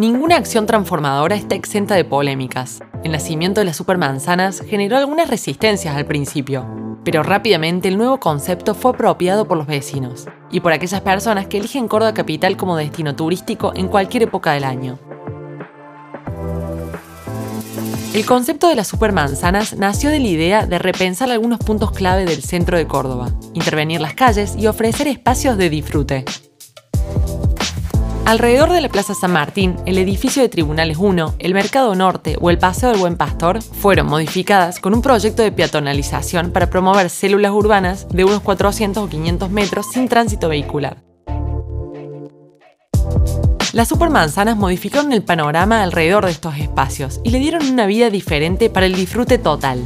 Ninguna acción transformadora está exenta de polémicas. El nacimiento de las supermanzanas generó algunas resistencias al principio, pero rápidamente el nuevo concepto fue apropiado por los vecinos y por aquellas personas que eligen Córdoba Capital como destino turístico en cualquier época del año. El concepto de las supermanzanas nació de la idea de repensar algunos puntos clave del centro de Córdoba, intervenir las calles y ofrecer espacios de disfrute. Alrededor de la Plaza San Martín, el edificio de Tribunales 1, el Mercado Norte o el Paseo del Buen Pastor fueron modificadas con un proyecto de peatonalización para promover células urbanas de unos 400 o 500 metros sin tránsito vehicular. Las supermanzanas modificaron el panorama alrededor de estos espacios y le dieron una vida diferente para el disfrute total.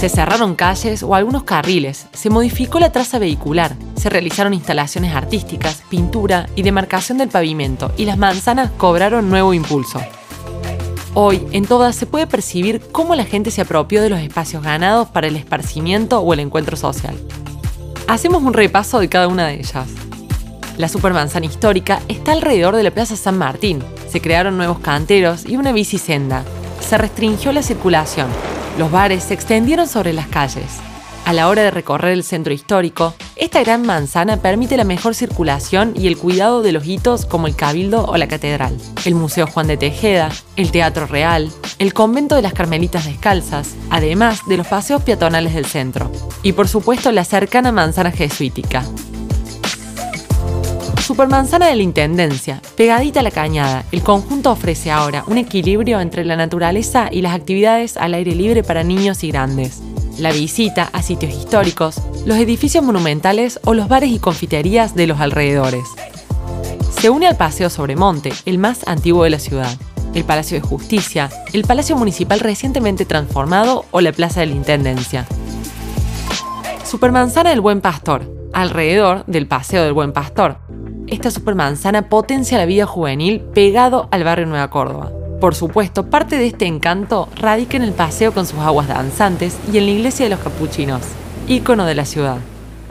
Se cerraron calles o algunos carriles, se modificó la traza vehicular, se realizaron instalaciones artísticas, pintura y demarcación del pavimento y las manzanas cobraron nuevo impulso. Hoy, en todas se puede percibir cómo la gente se apropió de los espacios ganados para el esparcimiento o el encuentro social. Hacemos un repaso de cada una de ellas. La supermanzana histórica está alrededor de la Plaza San Martín. Se crearon nuevos canteros y una bicisenda. Se restringió la circulación. Los bares se extendieron sobre las calles. A la hora de recorrer el centro histórico, esta gran manzana permite la mejor circulación y el cuidado de los hitos como el Cabildo o la Catedral, el Museo Juan de Tejeda, el Teatro Real, el Convento de las Carmelitas Descalzas, además de los paseos peatonales del centro, y por supuesto la cercana manzana jesuítica, Supermanzana de la Intendencia, pegadita a la cañada, el conjunto ofrece ahora un equilibrio entre la naturaleza y las actividades al aire libre para niños y grandes. La visita a sitios históricos, los edificios monumentales o los bares y confiterías de los alrededores. Se une al Paseo Sobremonte, el más antiguo de la ciudad, el Palacio de Justicia, el Palacio Municipal recientemente transformado o la Plaza de la Intendencia. Supermanzana del Buen Pastor, alrededor del Paseo del Buen Pastor, esta supermanzana potencia la vida juvenil pegado al barrio Nueva Córdoba. Por supuesto, parte de este encanto radica en el paseo con sus aguas danzantes y en la iglesia de los capuchinos, ícono de la ciudad,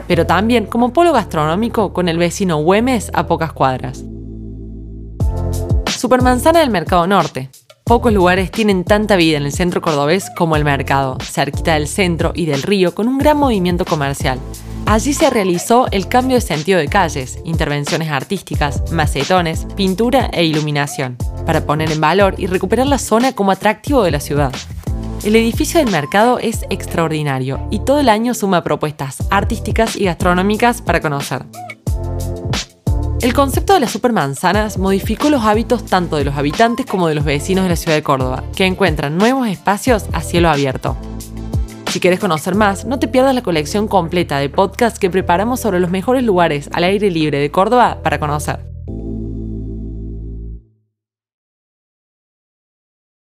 pero también como polo gastronómico con el vecino Güemes a pocas cuadras. Supermanzana del Mercado Norte. Pocos lugares tienen tanta vida en el centro cordobés como el mercado, cerquita del centro y del río con un gran movimiento comercial, Allí se realizó el cambio de sentido de calles, intervenciones artísticas, macetones, pintura e iluminación, para poner en valor y recuperar la zona como atractivo de la ciudad. El edificio del mercado es extraordinario y todo el año suma propuestas artísticas y gastronómicas para conocer. El concepto de las supermanzanas modificó los hábitos tanto de los habitantes como de los vecinos de la ciudad de Córdoba, que encuentran nuevos espacios a cielo abierto. Si quieres conocer más, no te pierdas la colección completa de podcasts que preparamos sobre los mejores lugares al aire libre de Córdoba para conocer.